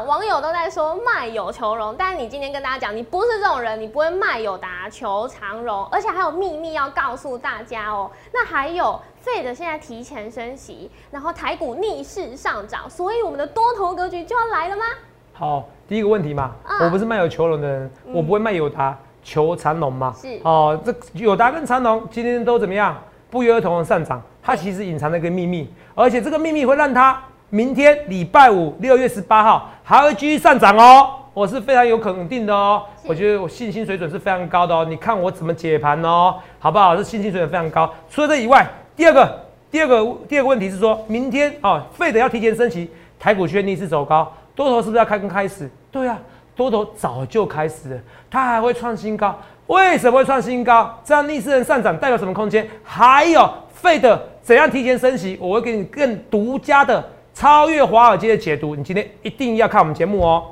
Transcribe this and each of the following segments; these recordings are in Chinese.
长，网友都在说卖友求荣，但是你今天跟大家讲，你不是这种人，你不会卖友达求长荣，而且还有秘密要告诉大家哦。那还有费的现在提前升息，然后台股逆势上涨，所以我们的多头格局就要来了吗？好，第一个问题嘛，啊我不是卖友求荣的人，我不会卖友达求长龙嘛。是哦，这友达跟长龙今天都怎么样？不约而同的上涨，它其实隐藏了一个秘密，而且这个秘密会让它明天礼拜五六月十八号还会继续上涨哦。我是非常有肯定的哦，我觉得我信心水准是非常高的哦。你看我怎么解盘哦，好不好？这信心水准非常高。除了这以外，第二个，第二个，第二个问题是说，明天哦，费德要提前升息，台股确逆势走高，多头是不是要开跟开始？对啊，多头早就开始了，它还会创新高。为什么会创新高？这样逆势人上涨代表什么空间？还有费德怎样提前升息？我会给你更独家的超越华尔街的解读。你今天一定要看我们节目哦。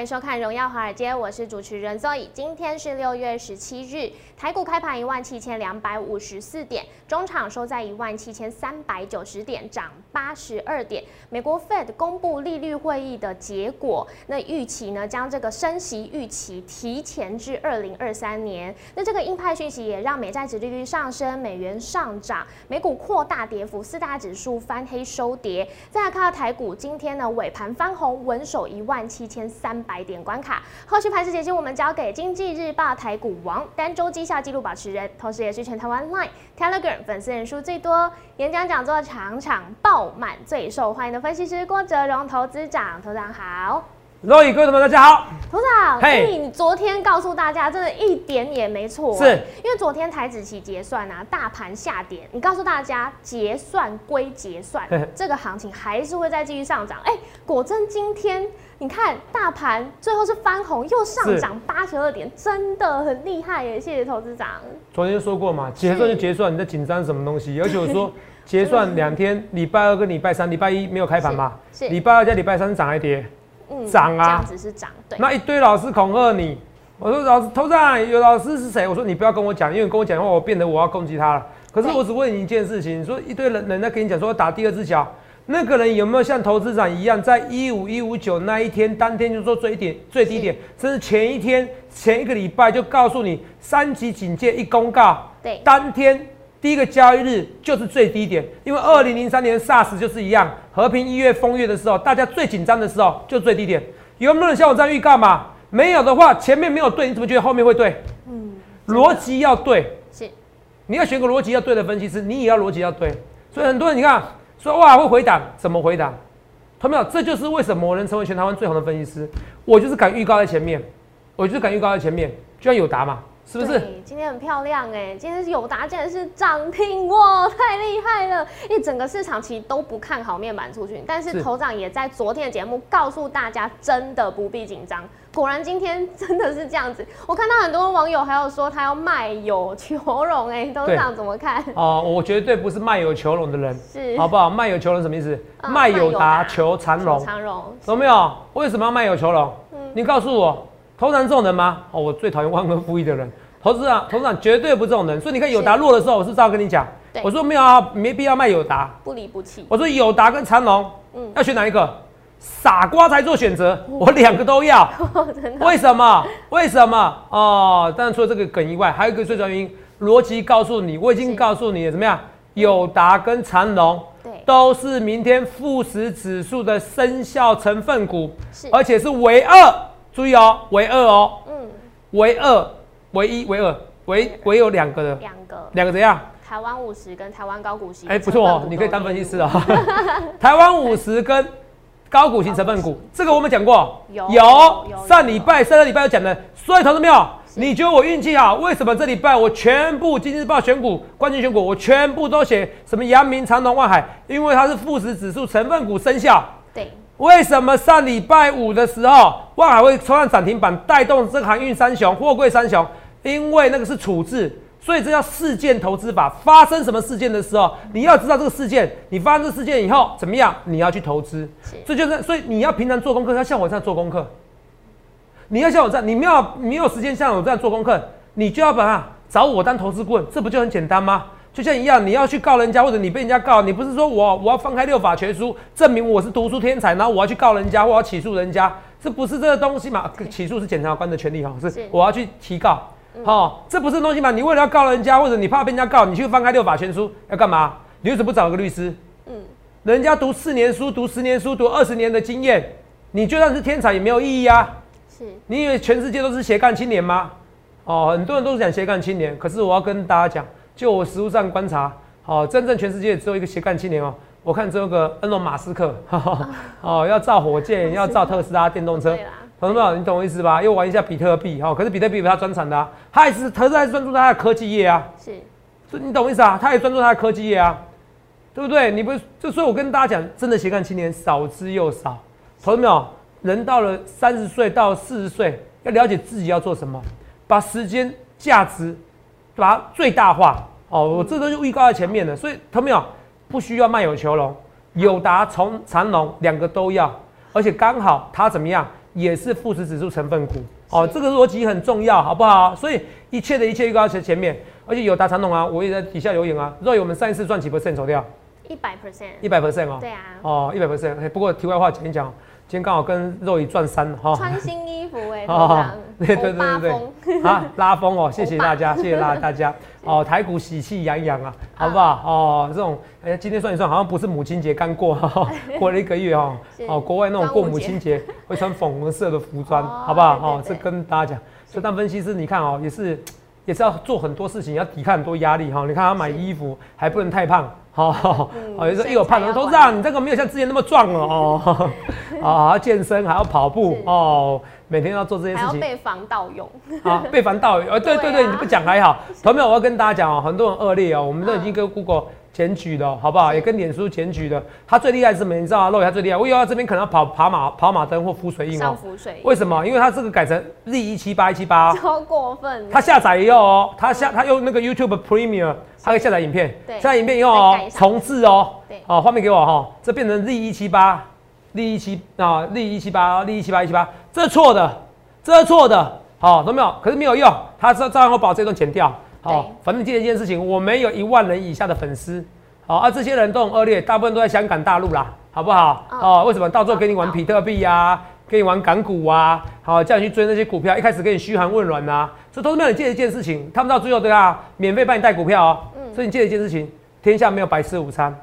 欢迎收看《荣耀华尔街》，我是主持人 Zoe。今天是六月十七日，台股开盘一万七千两百五十四点，中场收在一万七千三百九十点，涨八十二点。美国 Fed 公布利率会议的结果，那预期呢将这个升息预期提前至二零二三年。那这个鹰派讯息也让美债值利率上升，美元上涨，美股扩大跌幅，四大指数翻黑收跌。再来看到台股，今天呢尾盘翻红，稳守一万七千三百点关卡。后续盘势解析，我们交给经济日报台股王、单周绩效纪录保持人，同时也是全台湾 Line、Telegram 粉丝人数最多、演讲讲座场场爆满、最受欢迎的分析师郭哲荣投资长。投资长好，各位各位同学们，大家好。投资长，嘿哎你昨天告诉大家，真的一点也没错，是因为昨天台子期结算啊，大盘下跌，你告诉大家结算归结算这个行情还是会再继续上涨。哎、果真今天你看大盘最后是翻红，又上涨八十二点，真的很厉害耶！谢谢投资长。昨天就说过嘛，结算就结算，你在紧张什么东西？而且我说结算两天，礼拜二跟礼拜三，礼拜一没有开盘嘛，是礼拜二加礼拜三涨还跌，嗯涨啊这样子是涨，对，那一堆老师恐吓你。我说老师头上有老师是谁？我说你不要跟我讲，因为你跟我讲的话，我变得我要攻击他了。可是我只问你一件事情，你说一堆人人在跟你讲说打第二只脚，那个人有没有像投资长一样，在一五一五九那一天当天就做最点最低点，甚至前一天前一个礼拜就告诉你三级警戒一公告，对当天第一个交易日就是最低点，因为二零零三年 SARS 就是一样，和平一月风月的时候，大家最紧张的时候就最低点。有没有人像我这样预告嘛？没有的话，前面没有对，你怎么觉得后面会对？嗯，逻辑要对，是你要选个逻辑要对的分析师，你也要逻辑要对。所以很多人你看说哇会回档，怎么回档？同没有？这就是为什么我能成为全台湾最好的分析师。我就是敢预告在前面，我就是敢预告在前面，就像有答嘛，是不是？今天很漂亮哎，今天是友达竟然是涨停哇，太厉害了！因为整个市场其实都不看好面板出去，但是是头长也在昨天的节目告诉大家，真的不必紧张。果然今天真的是这样子，我看到很多网友还有说他要卖友求荣哎，头对长怎么看？哦、我绝对不是卖友求荣的人，是好不好？卖友求荣什么意思？嗯卖友达卖友达求长荣，长荣有没有？为什么要卖友求荣？嗯你告诉我，投资人这种人吗？哦，我最讨厌忘恩负义的人。投资人，投资人绝对不是这种人。所以你看友达弱的时候，我是照跟你讲，我说没有啊，没必要卖友达。不离不弃，我说友达跟长隆，嗯要选哪一个？傻瓜才做选择，我两个都要。为什么？为什么？哦，当然除了这个梗以外，还有一个最重要原因，逻辑告诉你，我已经告诉你了，怎么样？友达跟长隆对都是明天富时指数的生效成分股，而且是唯二，注意哦，唯二哦，嗯唯二，唯一，唯二，唯唯有两个的，两个两个怎样？台湾五十跟台湾高股息，哎、不错哦，你可以当分析师哦。台湾五十跟高股型成分股，这个我们讲过，有有有上礼拜、上个礼拜有讲的，所以投资没有？你觉得我运气好？为什么这礼拜我全部《经济日报》选股、冠军选股，我全部都写什么阳明、长隆、万海？因为它是富时指数成分股生效。对为什么上礼拜五的时候，万海会冲上涨停板，带动这个航运三雄、货柜三雄？因为那个是处置，所以这叫事件投资法。发生什么事件的时候，你要知道这个事件，你发生这个事件以后怎么样，你要去投资。是这就是，所以你要平常做功课，要像我这样做功课。你要像我这样，你没有没有时间像我这样做功课，你就要把它找我当投资顾问，这不就很简单吗？就像一样，你要去告人家，或者你被人家告，你不是说我我要翻开六法全书，证明我是读书天才，然后我要去告人家，我要起诉人家，这不是这个东西嘛？起诉是检察官的权利哈，是是我要去提告，好、这不是东西嘛？你为了要告人家，或者你怕被人家告，你去翻开六法全书要干嘛？你为什么不找个律师？嗯，人家读四年书，读十年书，读二十年的经验，你就算是天才也没有意义啊！是你以为全世界都是斜杠青年吗？哦，很多人都是讲斜杠青年，可是我要跟大家讲，就我实物上观察，哦，真正全世界只有一个斜杠青年哦。我看只有个恩隆马斯克，哈 哈哦，要造火箭，要造特斯拉电动车懂没有？你懂我意思吧？又玩一下比特币，哈、可是比特币不是他专长的啊，他还是特斯拉还是专注在他的科技业啊，是所以你懂我意思啊？他也专注他的科技业啊，对不对？你不是，就所以我跟大家讲，真的斜杠青年少之又少，懂没有？人到了三十岁到四十岁，要了解自己要做什么，把时间价值把它最大化。哦，我这都是预告在前面的，所以他没有？不需要卖有求荣，友达从长龙两个都要，而且刚好它怎么样，也是富时指数成分股。哦，是这个逻辑很重要，好不好？所以一切的一切预告在前面，而且友达长龙啊，我也在底下留言啊。若有我们上一次赚几 percent 走掉，一百 percent，一百 percent 哦。对啊，哦，一百 percent。不过题外话讲一讲，今天刚好跟肉姨赚三哈。穿新衣服哎，头哦上对对对对对，啊，拉风哦，谢谢大家，谢谢大大家。哦，台股喜气洋洋啊，好不好？哦，这种，哎，今天算一算，好像不是母亲节刚过，哈哈过了一个月哦是。哦，国外那种过母亲节会穿粉红色的服装，哦好不好？哦，这跟大家讲。所以当分析师，你看哦，也是也是要做很多事情，要抵抗很多压力哈。你看他买衣服还不能太胖，好，有时候一有胖的都身材要让你这个没有像之前那么壮了，哦，啊，健身还要跑步哦，每天要做这些事情。还要被防盗用，啊，被防盗，呃，对对对，你不讲还好。同没有，我要跟大家讲哦，很多人恶劣哦，我们都已经跟 Google 检举的，好不好？也跟脸书检举的。他最厉害是什么？你知道吗？肉他最厉害，我以为他这边可能要跑跑马跑马灯或浮水印上哦。浮水，为什么？因为他这个改成 Z 一七八一七八，超过分？他下载以后哦，他下他用那个 YouTube Premium，他可以下载影片，对下载影片以后哦重置哦对，好，画面给我哈，这变成 Z 一七八，Z 一七啊，Z 一七八，Z 一七八一七八，这是错的，这是错的，好，懂没有？可是没有用，他照照样会把我这段剪掉，好对，反正记得一件事情，我没有一万人以下的粉丝，好啊，这些人都很恶劣，大部分都在香港、大陆啦，好不好？嗯哦，为什么到最后给你玩比特币啊？给你玩港股啊，好叫你去追那些股票，一开始给你嘘寒问暖呐、所以投资票你记得一件事情，他们到最后对啊，免费帮你带股票哦。嗯所以你记得一件事情，天下没有白吃午餐，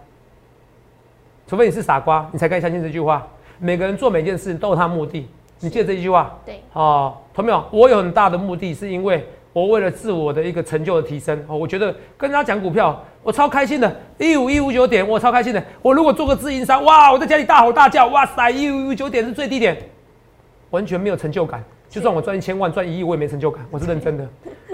除非你是傻瓜，你才该相信这句话。每个人做每件事都有他的目的，你记得这一句话对，哦。同没有？我有很大的目的，是因为我为了自我的一个成就的提升哦，我觉得跟他讲股票，我超开心的，一五一五九点，我超开心的。我如果做个自营商，哇，我在家里大吼大叫，哇塞，一五一五九点是最低点，完全没有成就感。就算我赚一千万、赚一亿，我也没成就感，我是认真的。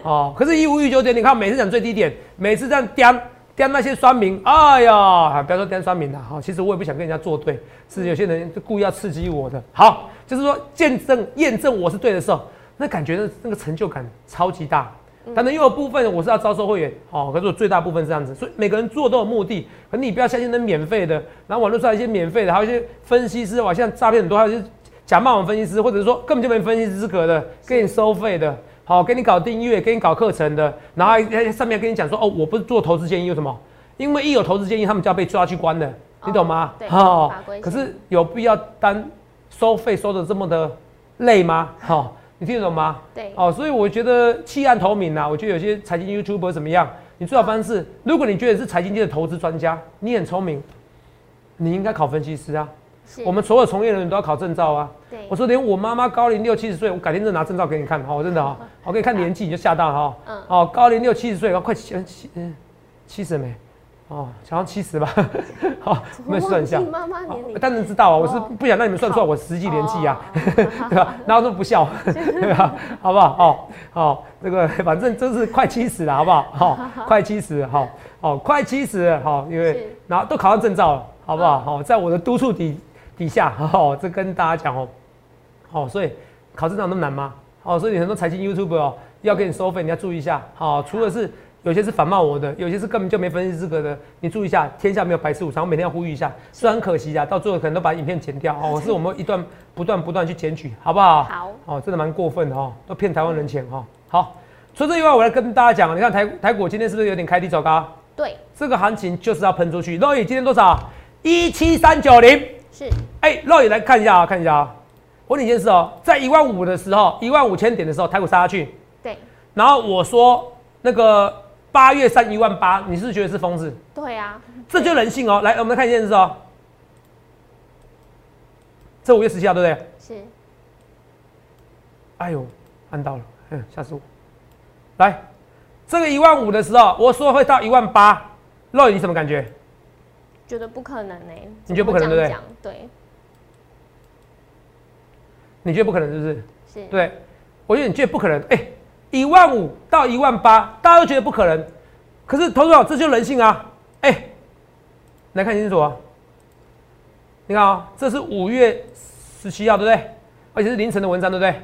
哦，可是，一五一九点，你看每次讲最低点，每次这样颠颠那些酸民，哎呀，不要说颠酸民了，哈，其实我也不想跟人家作对，是有些人就故意要刺激我的。好，就是说见证验证我是对的时候，那感觉那那个成就感超级大。当然，又有部分我是要招收会员，哦，可是我最大部分是这样子，所以每个人做都有目的，可你不要相信那免费的，然后网络上一些免费的，还有一些分析师，哇，现在诈骗很多，还有一些假冒网分析师，或者是说根本就没分析资格的，给你收费的，好，给你搞订阅，给你搞课程的，然后还还上面跟你讲说，哦，我不是做投资建议，为什么？因为一有投资建议，他们就要被抓去关的，你懂吗哦？对可是有必要单收费收的这么的累吗？好，你听得懂吗？对，哦，所以我觉得弃暗投明啊，我觉得有些财经 YouTuber 怎么样？你最好方式，如果你觉得是财经界的投资专家，你很聪明，你应该考分析师啊。我们所有从业人员都要考证照啊。对我说连我妈妈高龄六七十岁，我改天就拿证照给你看，好、真的哈、我给你看年纪你就吓到了哈、嗯哦，高龄六七十岁，快七七嗯七十没？哦，想要七十吧。好，我们算一下。妈妈年龄，当然知道啊，我是哦不想让你们算出来我实际年纪啊。哦，对吧？然后都不笑，对吧？好不好？哦，好，这个反正真是快七十了，好不好？好，快七十，好，好，快七十了，好，因为是然后都考上证照了，好不好？好，在我的督促底底下，好，这跟大家讲哦，好，所以考证照那么难吗？哦，所以很多财经 YouTube 哦要给你收费，你要注意一下。好，除了是有些是反骂我的，有些是根本就没分析资格的。你注意一下，天下没有白吃午餐，我每天要呼吁一下。虽然很可惜啊，到最后可能都把影片剪掉哦。是我们一段不断不断去检举，好不好？好，哦，真的蛮过分的哦，都骗台湾人钱哦。好，除这以外，我来跟大家讲，你看台台股今天是不是有点开低走高？对，这个行情就是要喷出去。肉眼今天多少？一七三九零。是。哎，肉眼来看一下啊，看一下啊。我问你一件事哦，在一万五的时候，一万五千点的时候，台股杀下去。对。然后我说那个。八月三一万八，你是不是觉得是疯子？对呀，这就人性哦。来，我们来看一件事哦。这五月十七号，对不对？是。哎呦，按到了，嗯，吓死我。来，这个一万五的时候，我说会到一万八，肉你什么感觉？觉得不可能呢？你觉得不可能，对不对？对。你觉得不可能，是不是？是。对，我觉得你觉得不可能，哎。一万五到一万八，大家都觉得不可能，可是投资者这就人性啊！哎，来看清楚啊！你看啊，这是五月十七号，对不对？而且是凌晨的文章，对不对？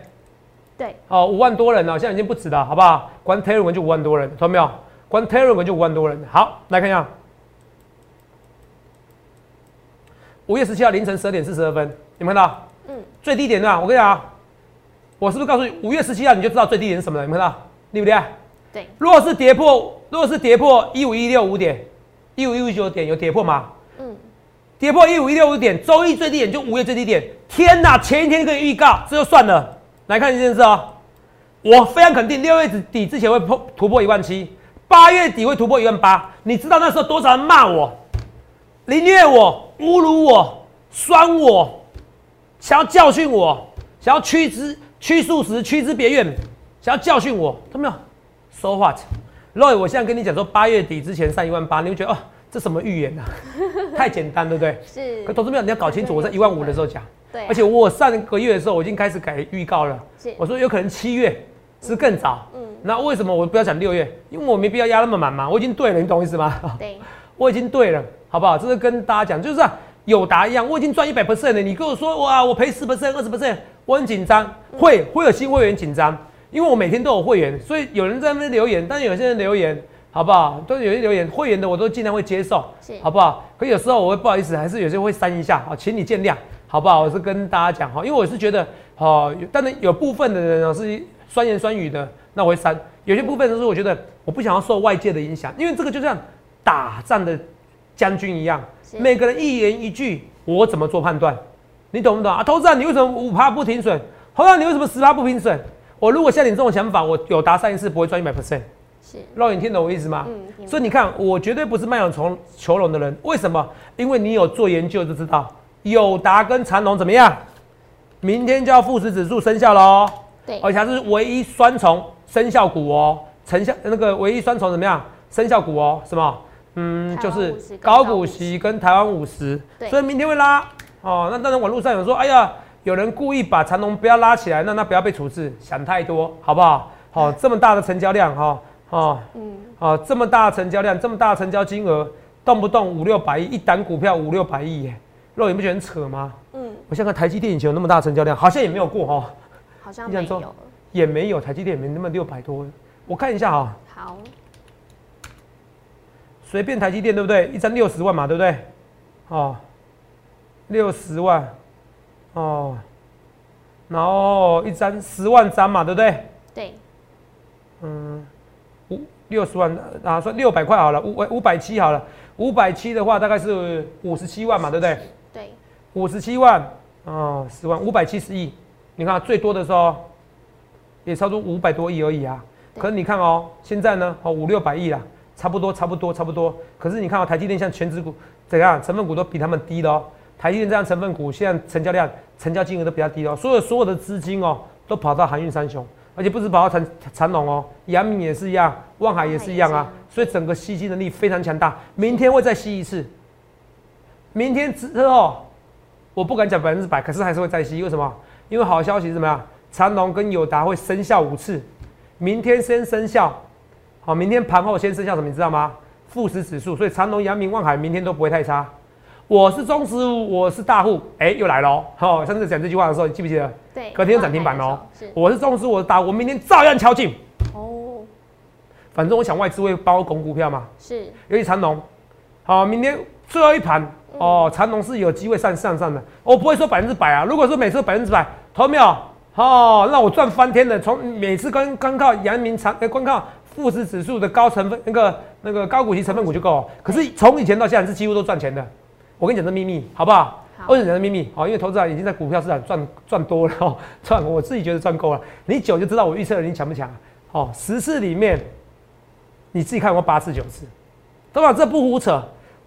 对。哦，五万多人呢，现在已经不止了，好不好？关 Telegram 就五万多人，看到没有？关 Telegram 就五万多人。好，来看一下，五月十七号凌晨十二点四十二分，有没有看到？嗯。最低点呢？我跟你讲。我是不是告诉你，五月十七号你就知道最低点是什么了？有没有看到？对不对？对。如果是跌破，如果是跌破一五一六五点，一五一五九点有跌破吗？嗯。跌破一五一六五点，周一最低点就五月最低点。天哪！前一天可以预告，这就算了。来看一件事哦，我非常肯定六月底之前会破突破一万七，八月底会突破一万八。你知道那时候多少人骂我、凌虐我、侮辱我、酸我，想要教训我，想要驱之。驱速时驱之别院，想要教训我，懂没有？So what？Roy，我现在跟你讲说，八月底之前上一万八，你会觉得哦，这什么预言啊？太简单，对不对？是。可投资没有，你要搞清楚，我在一万五的时候讲。对。而且我上个月的时候，我已经开始改预告了。是。我说有可能七月是更早。嗯。那为什么我不要讲六月？因为我没必要压那么满嘛。我已经对了，你懂我意思吗？对。我已经对了，好不好？这是跟大家讲，就是有答一样，我已经赚一百 percent 了。你跟我说哇，我赔十 percent、二十 percent。我很紧张，会会有新会员紧张，因为我每天都有会员，所以有人在那边留言，但是有些人留言，好不好？都有些留言，会员的我都尽量会接受，好不好？可有时候我会不好意思，还是有些会删一下，好，请你见谅，好不好？我是跟大家讲哈，因为我是觉得，哦，但是有部分的人呢是酸言酸语的，那我会删；有些部分是我觉得我不想要受外界的影响，因为这个就像打仗的将军一样，每个人一言一句，我怎么做判断？你懂不懂啊？投资人，你为什么五趴不停损？投资人，你为什么十趴不停损？我如果像你这种想法，我有达上一次不会赚一百 percent。是，肉眼听懂我意思吗？嗯。所以你看，我绝对不是卖养从求荣的人。为什么？因为你有做研究就知道，友达跟长隆怎么样？明天就要富时指数生效喽。对。而且它是唯一双重生效股哦，成效那个唯一双重怎么样？生效股哦，什么？嗯，就是高股息跟台湾五十。所以明天会拉。哦，那当然，网络上有说，哎呀，有人故意把长龙不要拉起来，那那不要被处置，想太多，好不好？好，这么大的成交量，哈，哦，嗯，好，这么大的成交量，这么大的成交金额，动不动五六百亿，一单股票五六百亿，耶，肉眼不觉得很扯吗？嗯，我现在看台积电以前有那么大成交量，好像也没有过哈，好像没有，也没有，台积电没那么六百多，我看一下哈，好，随便台积电对不对？一张六十万嘛，对不对？哦。六十万，哦，然后一张十万张嘛，对不对？对。嗯，五六十万啊，算六百块好了，五五百七好了，五百七的话大概是五十七万嘛，对不对？对。五十七万，哦，十万五百七十亿，你看最多的时候也超出五百多亿而已啊。可是你看哦，现在呢，哦五六百亿了，差不多差不多差不多。可是你看哦，台积电像全指股怎样，成分股都比他们低的哦。台积电这样成分股，现在成交量、成交金额都比较低哦，所有所有的资金哦，都跑到航运三雄，而且不止跑到长长隆哦，阳明也是一样，望海也是一样啊，所以整个吸金能力非常强大。明天会再吸一次，明天之后，我不敢讲百分之百，可是还是会再吸。为什么？因为好消息是什么呀？长隆跟友达会生效五次，明天先生效，好，明天盘后先生效什么？你知道吗？富时指数，所以长隆、阳明、望海明天都不会太差。我是中实我是大户，哎，又来喽！好，上次讲这句话的时候，你记不记得？对，隔天涨停板哦。是，我是中实我是大户，我明天照样敲进。哦。反正我想外资会帮我拱股票嘛，是尤其长隆，好，明天最后一盘哦，长隆是有机会上上上的，我不会说百分之百啊。如果说每次都百分之百，投没有？哦，那我赚翻天的，从每次光光靠阳明长，哎，光靠富时指数的高成分那个那个高股息成分股就够。可是从以前到现在是几乎都赚钱的。我跟你讲这秘密，好不好？我跟你讲这秘密？好，因为投资者已经在股票市场赚赚多了哦，赚我自己觉得赚够了。你久就知道我预测的你强不强？哦，十次里面你自己看过八次九次，对吧？这不胡扯。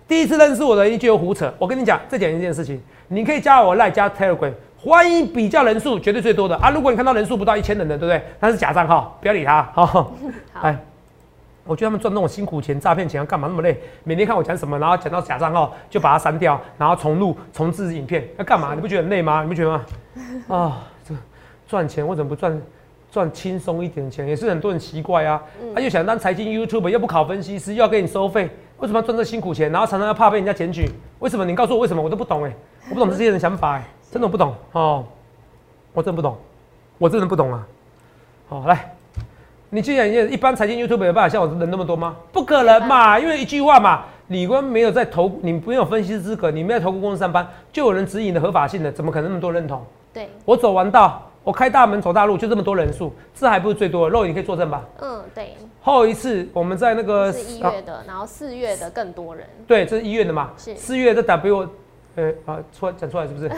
第一次认识我的人就有胡扯。我跟你讲，再讲一件事情，你可以加我赖加 Telegram，欢迎比较人数绝对最多的啊。如果你看到人数不到一千人的，对不对？那是假账号，不要理他。好，哎，我觉得他们赚那种辛苦钱、诈骗钱要干嘛那么累？每天看我讲什么，然后讲到假账号就把它删掉，然后重录、重置影片，要干嘛？你不觉得很累吗？你不觉得吗？啊，这赚钱我怎么不赚？赚轻松一点钱也是很多人奇怪啊，他又想当财经 YouTube，又不考分析师，又要给你收费，为什么要赚这辛苦钱？然后常常要怕被人家检举，为什么？你告诉我为什么？我都不懂哎，我不懂这 些人想法哎，真的不懂哦，我真不懂，我真的不懂啊。好，来，你既然一般财经 YouTube 有办法像我人那么多吗？不可能嘛，因为一句话嘛，李官没有在投，你没有分析师资格，你没有投顾公司上班，就有人指引的合法性的，怎么可能那么多认同？对，我走完道。我开大门走大路，就这么多人数，这还不是最多的。肉你可以作证吧？嗯，对。后一次我们在那个是一月的，然后四月的更多人。对，这是一月的嘛？是四月的 W，呃啊，出来讲出来是不是？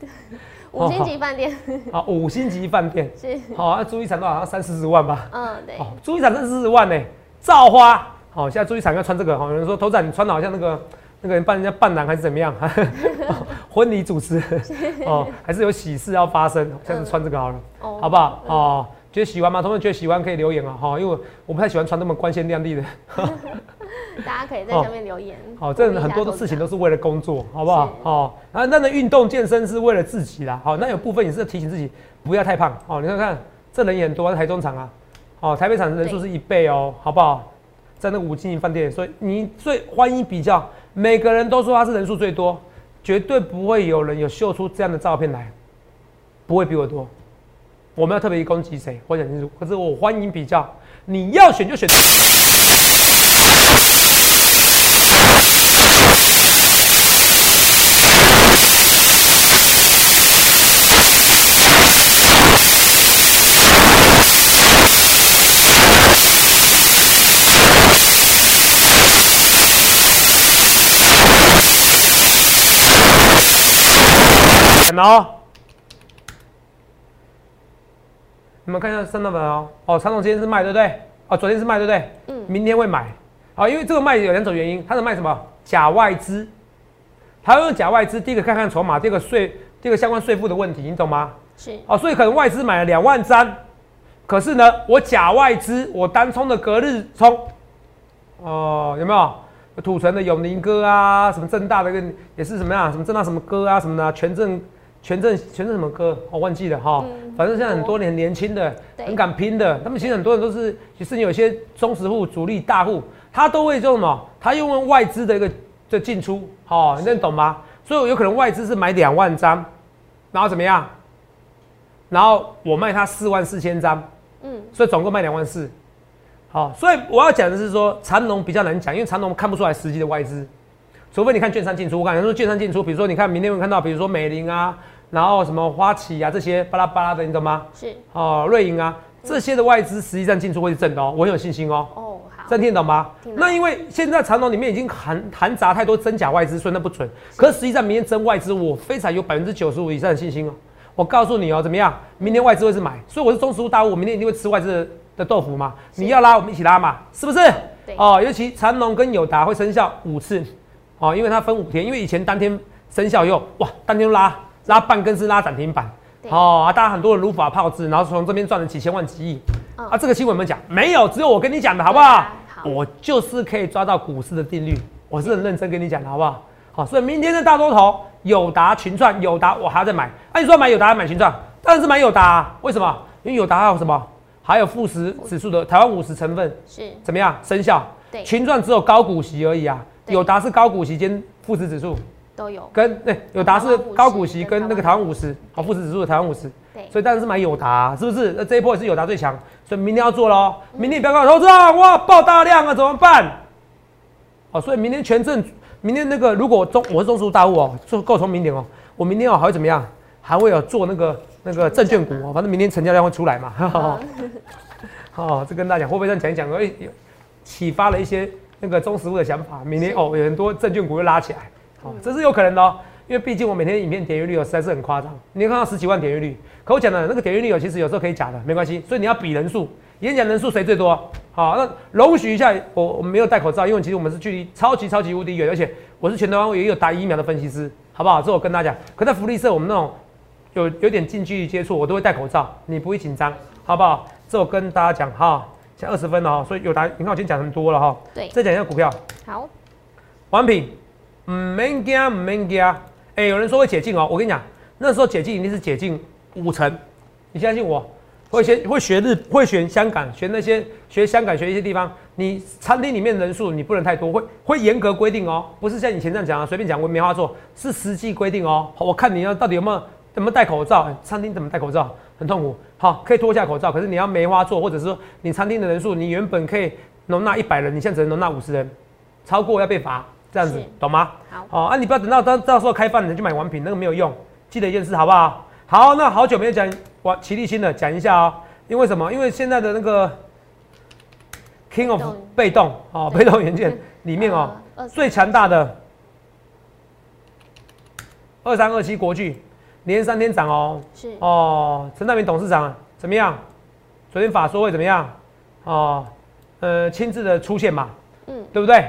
五星级饭店。好，五星级饭店是。好，那租一场都好像三四十万吧？嗯，对。哦，租一场三四十万呢，造花。好，现在租一场要穿这个，好，有人说头仔你穿的好像那个。那个人扮人家伴郎还是怎么样？婚礼主持哦，还是有喜事要发生，这样子穿这个好了，好不好？哦，觉得喜欢吗？同学觉得喜欢可以留言啊，哈，因为我不太喜欢穿那么光鲜亮丽的。大家可以在下面留言。好，这很多的事情都是为了工作，好不好？好，啊，那的运动健身是为了自己啦，好，那有部分也是提醒自己不要太胖。哦，你看看这人也很多，台中场啊，哦，台北场人数是一倍哦，好不好？在那个五星饭店，所以你最欢迎比较。每个人都说他是人数最多，绝对不会有人有秀出这样的照片来，不会比我多。我们要特别攻击谁？我讲清楚。可是我欢迎比较，你要选就选。哦，你们看一下三大板哦。哦，长总今天是卖对不对？哦，昨天是卖对不对？嗯。明天会买。好，因为这个卖有两种原因，它是卖什么？假外资。它用假外资，第一个看看筹码，第二个税，第二个相关税负的问题，你懂吗？是。哦，所以可能外资买了两万张，可是呢，我假外资，我单冲的隔日冲。哦，有没有？土城的永宁哥啊，什么正大的个也是什么样？什么正大什么哥啊，什么的全正。全正全正什么歌？我忘记了哈。反正现在很多年年轻的，很敢拼的，他们其实很多人都是，其实有些中实户、主力大户，他都会做什么？他用外资的一个的进出，好，你能懂吗？所以有可能外资是买两万张，然后怎么样？然后我卖他四万四千张，嗯，所以总共卖两万四。好，所以我要讲的是说，长龙比较难讲，因为长龙看不出来实际的外资，除非你看券商进出。我感觉说券商进出，比如说你看明天会看到，比如说美林啊。然后什么花旗啊这些巴拉巴拉的，你懂吗？是哦，瑞银啊这些的外资实际上进出会是正的哦，我很有信心哦。哦，好，这听懂吗？那因为现在长龙里面已经含含杂太多真假外资，所以那不准。可是实际上明天真外资，我非常有百分之九十五以上的信心哦。我告诉你哦，怎么样？明天外资会是买，所以我是中实物大户，我明天一定会吃外资的豆腐嘛。你要拉，我们一起拉嘛，是不是？对。哦，尤其长龙跟友达会生效五次，哦，因为它分五天，因为以前当天生效又哇，当天拉。拉半根是拉涨停板，哦啊！大家很多人如法炮制，然后从这边赚了几千万、几亿。啊，这个新闻有没有讲？没有，只有我跟你讲的好不好？好，我就是可以抓到股市的定律，我是很认真跟你讲的好不好？好，所以明天的大多头，友达群创，友达我还要再买。那你说买友达买群创，当然是买友达。为什么？因为友达还有什么？还有富时指数的台湾五十成分是怎么样生效？对，群创只有高股息而已啊，友达是高股息兼富时指数。都有。跟对友达是台湾50高股息，跟跟那个台湾五十，好富时指数的台湾五十，对，所以当然是买友达、是不是？那这一波也是友达最强，所以明天要做喽。明天不要告诉投资啊，哇，爆大量啊，怎么办？哦，所以明天全证，明天那个如果中我是中枢大户哦，做够聪明一点哦，我明天哦还会怎么样？还会有做那个那个证券股哦，反正明天成交量会出来嘛。哦，这跟大家讲，会不会这样讲一讲？哎，有启发了一些那个中实物的想法。明天哦，有很多证券股又拉起来，哦，这是有可能的哦。因为毕竟我每天影片点阅率哦实在是很夸张，你看到十几万点阅率，可我讲的那个点阅率哦，其实有时候可以假的，没关系。所以你要比人数，演讲人数谁最多？好，那容许一下，我我没有戴口罩，因为其实我们是距离超级超级无敌远，而且我是全台湾也有打疫苗的分析师，好不好？这我跟大家讲。可在福利社，我们那种有有点近距离接触，我都会戴口罩，你不会紧张，好不好？这我跟大家讲哈，现在二十分了哈，所以有答，你看我今天讲很多了哈。对，再讲一下股票，好，完品，唔免惊，唔免惊。哎、有人说会解禁哦，我跟你讲，那时候解禁一定是解禁五成，你相信我。会先会学日，会选香港，学那些学香港学一些地方，你餐厅里面人数你不能太多，会会严格规定哦，不是像以前这样讲啊，随便讲我没话做，是实际规定哦。好我看你要到底有没有有没有戴口罩，哎餐厅怎么戴口罩很痛苦。好，可以脱下口罩，可是你要梅花座，或者是说你餐厅的人数，你原本可以容纳一百人，你现在只能容纳五十人，超过要被罚，这样子懂吗？好，哦，啊，你不要等到到到时候开饭你就买完品，那个没有用。记得一件事，好不好？好，那好久没有讲我齐立新了，讲一下哦。因为什么？因为现在的那个 King of 被动哦，被动元件 里面哦，呃，最强大的二三二七国巨连三天涨哦。是哦，陈大明董事长怎么样？昨天法说会怎么样？哦，呃，亲自的出现嘛，嗯，对不对？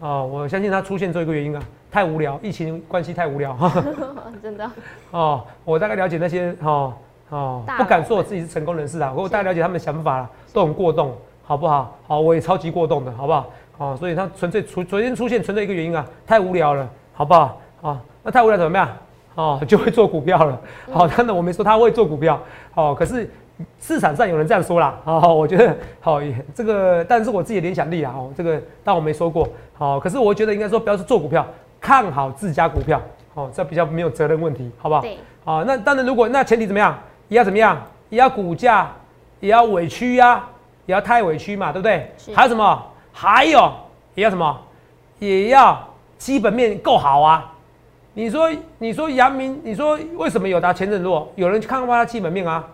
哦，我相信他出现这一个原因啊，太无聊，疫情关系太无聊。真的，哦，我大概了解那些哦哦大，不敢说我自己是成功人士啊，我是大概了解他们的想法啦，都很过动，好不好？好，我也超级过动的，好不好？哦，所以他纯粹出昨天出现纯粹一个原因啊，太无聊了，好不好？哦，那太无聊怎么样？哦，就会做股票了。好，当然我没说他会做股票，哦，可是市场上有人这样说啦，哦，我觉得好也这个，但是我自己的联想力啊，哦，这个但我没说过，好，可是我觉得应该说不要是做股票，看好自家股票，哦，这比较没有责任问题，好不好？对，啊，那当然，如果那前提怎么样，也要怎么样，也要股价，也要委屈呀、也要太委屈嘛，对不对是？还有什么？还有也要什么？也要基本面够好啊。你说，你说阳明，你说为什么有达前阵弱？有人去看坏它基本面啊。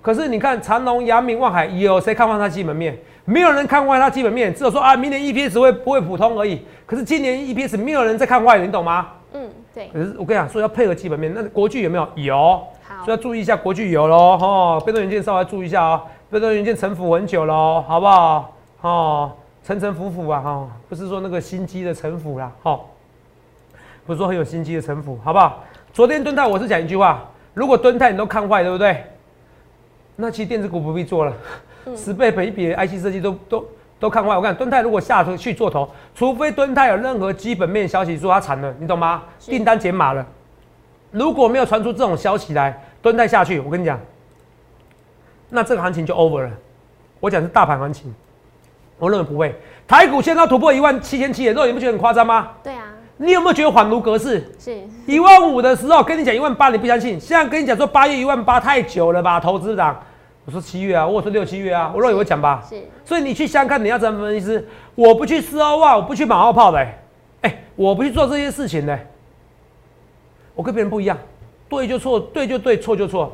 可是你看长隆、阳明、望海，有谁看坏它基本面？没有人看坏它基本面，只有说啊，明年 EPS 会不会普通而已。可是今年 EPS 没有人在看坏的，你懂吗？嗯，对，可是我跟你讲，说要配合基本面，那国巨有没有？有。好所以，要注意一下国巨有喽，哦，被动元件稍微注意一下哦，被动元件沉浮很久喽，好不好？哦，沉沉浮浮啊，哈、不是说那个心机的沉浮啦，哦，不是说很有心机的沉浮，好不好？昨天敦泰我是讲一句话，如果敦泰你都看坏，对不对？那其实电子股不必做了，嗯十倍赔比的 IC 设计都都都看坏。我看敦泰如果下头去做头，除非敦泰有任何基本面消息说它惨了，你懂吗？是订单减码了。如果没有传出这种消息来，蹲泰下去，我跟你讲，那这个行情就 over 了。我讲是大盘行情，我认为不会。台股现在突破一万七千七，肉你不觉得很夸张吗？对啊，你有没有觉得恍如隔世？是一万五的时候跟你讲一万八，你不相信？现在跟你讲说八月一万八太久了吧，投资长。我说七月啊，我说六七月啊，我肉也会讲吧。是，所以你去香港，你要怎么分析师？我不去四欧万，我不去马后炮的、欸，哎、我不去做这些事情的、我跟别人不一样，对就错，对就对，错就错，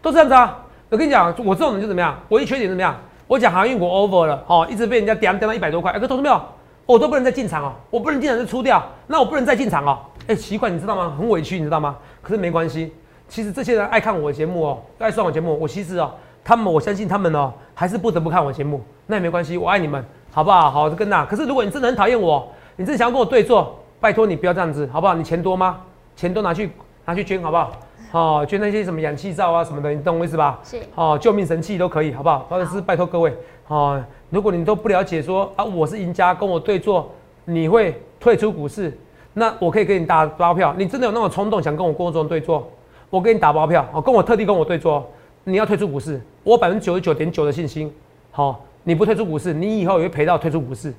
都这样子啊。我跟你讲，我这种人就怎么样？我一缺点怎么样？我讲航运股 over 了，哦，一直被人家点点到一百多块，哎、可投资没有？我都不能再进场哦，我不能进场就出掉，那我不能再进场哦。哎、奇怪，你知道吗？很委屈，你知道吗？可是没关系，其实这些人爱看我的节目哦，爱上我节目，我其实哦，他们我相信他们哦，还是不得不看我节目，那也没关系，我爱你们，好不好？好，跟那。可是如果你真的很讨厌我，你真的想要跟我对坐，拜托你不要这样子，好不好？你钱多吗？钱都拿去拿去捐，好不好？哦，捐那些什么氧气罩啊什么的，你懂我意思吧？是哦，救命神器都可以，好不好？或者是拜托各位，哦，如果你都不了解说啊，我是赢家，跟我对坐，你会退出股市，那我可以给你打包票。你真的有那种冲动想跟我郭总对坐，我给你打包票，哦，跟我特地跟我对坐，你要退出股市，我百分之九十九点九的信心，好、你不退出股市，你以后也会赔到退出股市，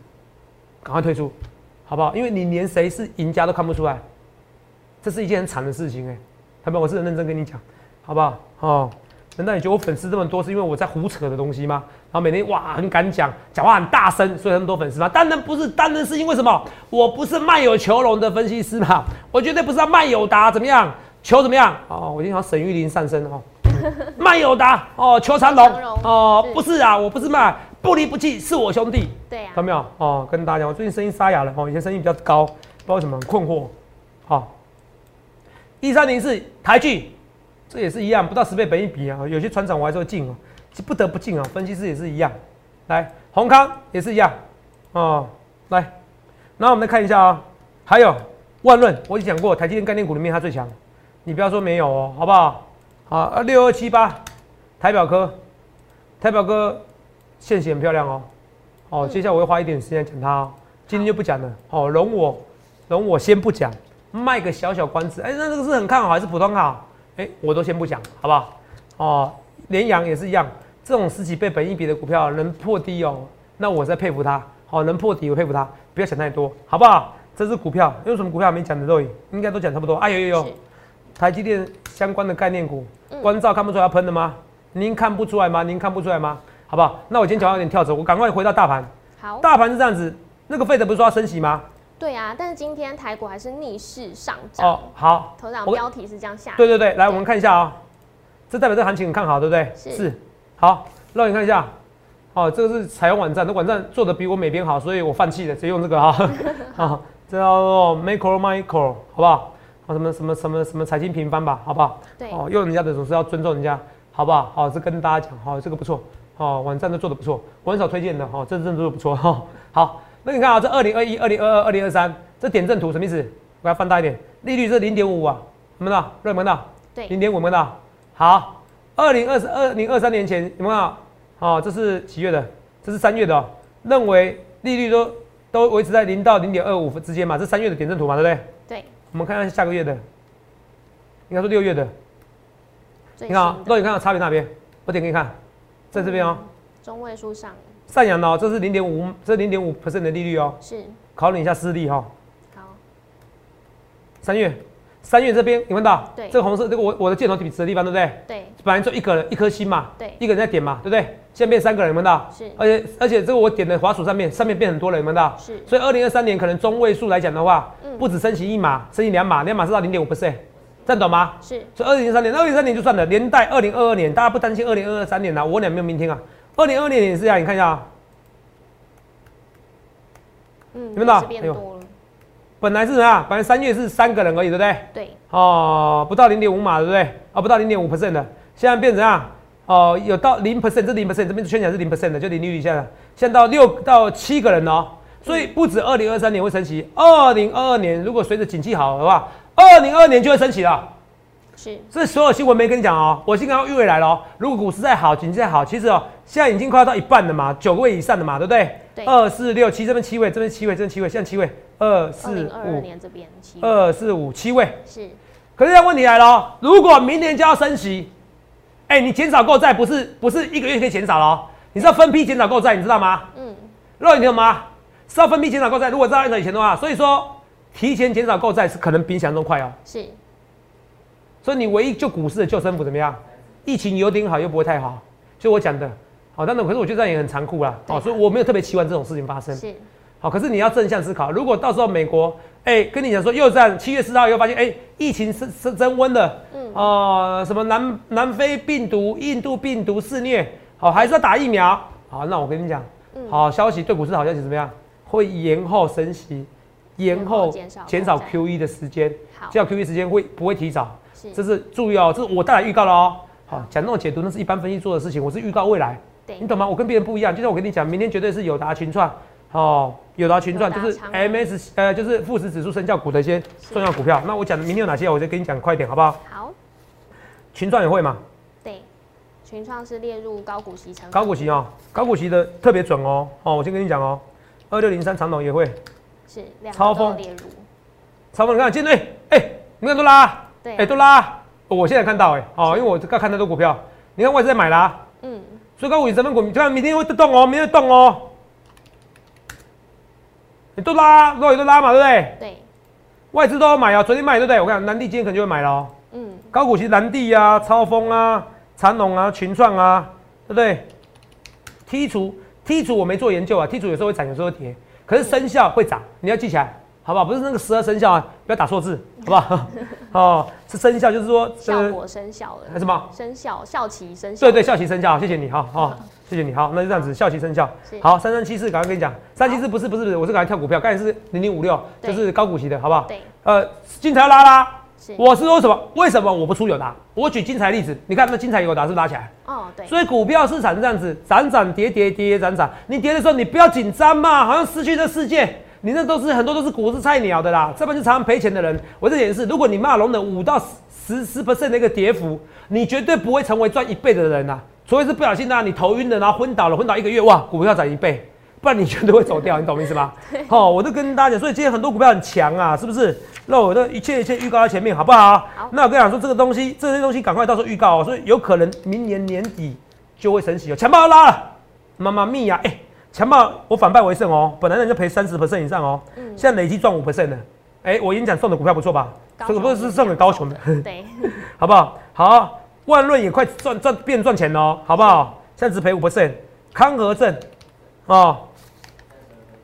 赶快退出，好不好？因为你连谁是赢家都看不出来，这是一件很惨的事情哎，他们我是很认真跟你讲，好不好？哦，难道你觉得我粉丝这么多是因为我在胡扯的东西吗？然后每天哇很敢讲，讲话很大声，所以那么多粉丝吗？当然不是，当然是因为什么？我不是卖有求荣的分析师嘛，我绝对不是卖友达怎么样，求怎么样？哦，我经常沈玉林上身哦。卖友达哦，求长龙哦，不是啊，我不是卖，不离不弃是我兄弟。对呀，看到没有？哦，跟大家讲，我最近声音沙哑了哦，以前声音比较高，不知道为什么很困惑。好，一三零四台剧，这也是一样，不到十倍本一比啊，有些船长我还是会进哦，是不得不进啊。分析师也是一样，来，宏康也是一样哦，来，那我们来看一下啊，还有万润，我已经讲过，台积电概念股里面它最强，你不要说没有哦，好不好？好，六二七八，台表科，台表科线型很漂亮哦。哦，接下来我会花一点时间讲它哦，今天就不讲了。哦，容我，容我先不讲，卖个小小关子。哎，那这个是很看好还是普通好？哎，我都先不讲，好不好？哦，联阳也是一样，这种十几倍本一比的股票能破低哦，那我在佩服它。哦，能破底我佩服它，不要想太多，好不好？这是股票，有什么股票没讲的都应该都讲差不多。哎有有有，台积电相关的概念股。关照看不出来要喷的吗？您看不出来吗？您看不出来吗？好不好？那我今天讲话有点跳走，我赶快回到大盘。好，大盘是这样子，那个费德不是说要升息吗？对啊，但是今天台股还是逆势上涨。哦，好。头长标题是这样下。对对对，来我们看一下啊，这代表这行情很看好，对不对？是。好，让你看一下。哦，这个是彩虹网站，那网站做的比我美编好，所以我放弃了，直接用这个哈。啊，这叫做 Macro Micro，好不好？啊，什么什么什么什么财经平方吧，好不好？对，哦，用人家的总是要尊重人家，好不好？好，这跟大家讲，好，这个不错，哦，网站都做的不错，我很少推荐的，哦，这真的做的不错，哈。好，那你看啊，这二零二一、二零二二、二零二三，这点阵图什么意思？我要放大一点，利率是零点五啊，有没有？有没有？对，零点五有没有？好，二零二二零二三年前有没有？好，这是几月的？这是三月的，认为利率都都维持在零到零点二五之间嘛？这三月的点阵图嘛，对不对？对。我们看看下个月的，应该是六月的。你看啊，那你看到差别那边？我点给你看，在这边哦。中位数上。上扬的哦，这是零点五，这零点五 percent 的利率哦。是。考你一下视力哈。好。三月，三月这边有看到？对。这个红色，这个我我的箭头笔直的地方，对不对？对。本来就一个人一颗心嘛。对。一个人在点嘛，对不对？现在变三个人，有看到？是。而且而且这个我点的滑鼠上面，上面变很多人，有看到？是。所以二零二三年可能中位数来讲的话。不止升息一码，升息两码，两码是到零点五 percent，这样懂吗？是。所以二零二三年，二零二三年就算了，连带二零二二年，大家不担心二零二二三年了？我俩没有明天啊。二零二二年也是这样，你看一下啊。嗯，有没有？变多了。本来是啊，本来三月是三个人而已，对不对？对。哦，不到零点五码，对不对？啊，不到零点五 percent 的，现在变成啊，哦，有到零 percent，这零 percent 这边圈起来是零 percent 的，就零利率现在，现在到六到七个人哦。所以不止二零二三年会升息，二零二二年如果随着景气好的话，二零二二年就会升息了。是，这所有新闻没跟你讲哦，我先刚刚预未来了。如果股市再好，景气再好，其实哦，现在已经快要到一半了嘛，九个位以上的嘛，对不对？对。二四六七这边七位，这边七位，这边七位，现在七位。二四五。年这边七。二四五七位。是。可是现在问题来了，如果明年就要升息，哎，你减少购债不是不是一个月可以减少了？你知道分批减少购债，你知道吗？嗯。肉，你懂吗？是要分批减少购债，如果照按照以前的话，所以说提前减少购债是可能比想象中快哦。是，所以你唯一就股市的救生符怎么样？疫情有点好又不会太好，就我讲的，好，但是可是我觉得这样也很残酷啦，哦，所以我没有特别期望这种事情发生。是，好，可是你要正向思考，如果到时候美国，哎，跟你讲说又在七月四号又发现，哎，疫情是是增温了，嗯，哦，什么南南非病毒、印度病毒肆虐，好，还是要打疫苗，好，那我跟你讲，好消息对股市好消息怎么样？会延后升息，延后减少 Q E 的时间，这样 Q E 时间会不会提早？这是注意哦，这是我带来预告了哦。好，讲那种解读那是一般分析做的事情，我是预告未来，你懂吗？我跟别人不一样，就像我跟你讲，明天绝对是友达群创，哦，友达群创就是 M S 呃，就是富时指数升降股的一些重要股票。那我讲明天有哪些，我就跟你讲快一点，好不好？好，群创也会吗？对，群创是列入高股息成高股息哦，高股息的特别准哦。哦，我先跟你讲哦。二六零三长董也会是超风列入，超风你看今天哎，你看都拉，对，哎都拉，我现在看到哎，哦，因为我刚看到多股票，你看外资在买啦，嗯，所以高股息成分股，你看明天会动哦，明天会动哦，你都拉，都也都拉嘛，对不对？对，外资都要买啊，昨天卖对不对？我看南地今天可能就会买了哦。嗯，高股息南地啊、超风啊、长隆啊、群创啊，对不对？剔除剔除我没做研究啊，剔除有时候会涨，有时候会跌，可是生效会涨，你要记起来，好不好？不是那个十二生肖啊，不要打错字，好不好？哦，是生肖，就是说效果生效了，还什么？生肖效期生效。对对，效期生效，谢谢你，好好，谢谢你，好，那就这样子，效期生效。好，三三七四，刚刚跟你讲，三七四不是不是不是，我是刚才跳股票，刚才是零零五六，就是高股息的，好不好？对。呃，精彩拉拉。我是说什么？为什么我不出有达？我举精彩例子，你看那精彩有达是不是拉起来？哦，对。所以股票市场是这样子，涨涨跌跌跌跌涨涨。你跌的时候你不要紧张嘛，好像失去这世界。你那都是很多都是股市菜鸟的啦，这边就常常赔钱的人。我这点是，如果你骂龙的五到十十 percent 的一个跌幅，你绝对不会成为赚一倍的人呐。除非是不小心啊，你头晕了，然后昏倒了，昏倒一个月，哇，股票涨一倍。不然你绝对会走掉，你懂我意思吗？好，我都跟大家讲，所以今天很多股票很强啊，是不是？那我的一切一切预告在前面，好不好？好。那我跟你讲说，这个东西，这些东西赶快到时候预告哦，所以有可能明年年底就会升息哦。强暴拉了，妈妈咪呀，哎，强暴我反败为胜哦，本来人就赔三十 percent 以上哦，嗯，现在累计赚五 percent 呢，哎，我演讲送的股票不错吧？这个不是送给高雄的，对，好不好？好，万润也快赚赚变赚钱喽，好不好？现在只赔五 percent，康和正，哦。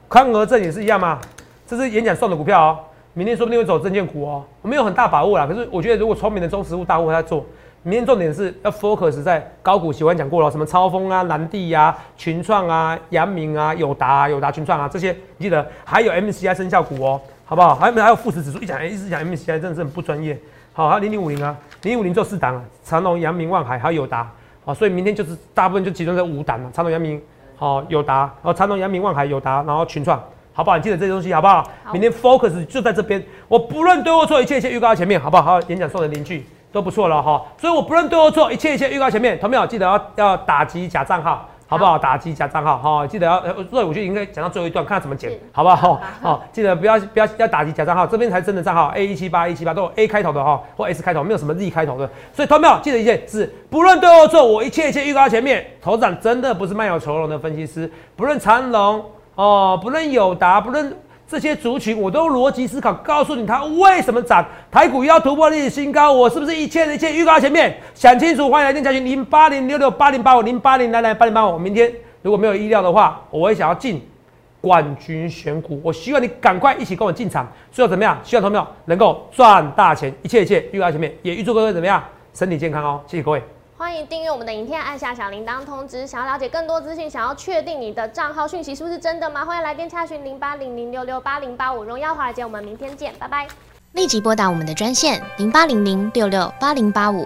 康和正也是一样嘛，这是演讲送的股票哦，明天说不定会走证券股哦，我没有很大把握啦，可是我觉得如果聪明的中实物大户在做，明天重点是要 focus 在高股，喜欢讲过了，什么超风啊、蓝地啊、群创啊、阳明啊、友达、啊、友达群创啊这些，你记得还有 MCI 生效股哦，好不好？还有还有富时指数？一讲一直讲 MCI 真的是很不专业。好，还有零零五零啊，零零五零做四档啊，长隆、阳明、万海还有友达，好，所以明天就是大部分就集中在五档了，长隆、阳明。好，友达，然后长隆、阳明、万海、友达，然后群创，好不好？你记得这些东西好不好？明天 focus 就在这边，我不论对或错，一切一切预告在前面，好不好？好，演讲送的邻居都不错了哈，所以我不论对或错，一切一切预告前面，同没有？记得要要打击假账号。好不好？打击假账号，哈，记得要，所以我就应该讲到最后一段，看他怎么剪，好不好？好，记得不要不要要打击假账号，这边才真的账号，A 一七八一七八都有 A 开头的哈，或 S 开头，没有什么 Z 开头的。所以，同没有？记得一件事，不论对或错，我一切一切预告前面，头长真的不是卖有愁容的分析师，不论长龙哦，不论友达，不论。这些族群我都逻辑思考，告诉你它为什么涨，台股要突破历史新高，我是不是一切的一切预告前面想清楚？欢迎来电查询零八零六六八零八五零八零来来八零八五。明天如果没有意料的话，我会想要进冠军选股，我希望你赶快一起跟我进场。最后怎么样？希望同学们能够赚大钱，一切一切预告前面，也预祝各位怎么样，身体健康哦。谢谢各位。欢迎订阅我们的影片，按下小铃铛通知。想要了解更多资讯，想要确定你的账号讯息是不是真的吗？欢迎来电查询零八零零六六八零八五。荣耀华尔街，我们明天见，拜拜。立即拨打我们的专线零八零零六六八零八五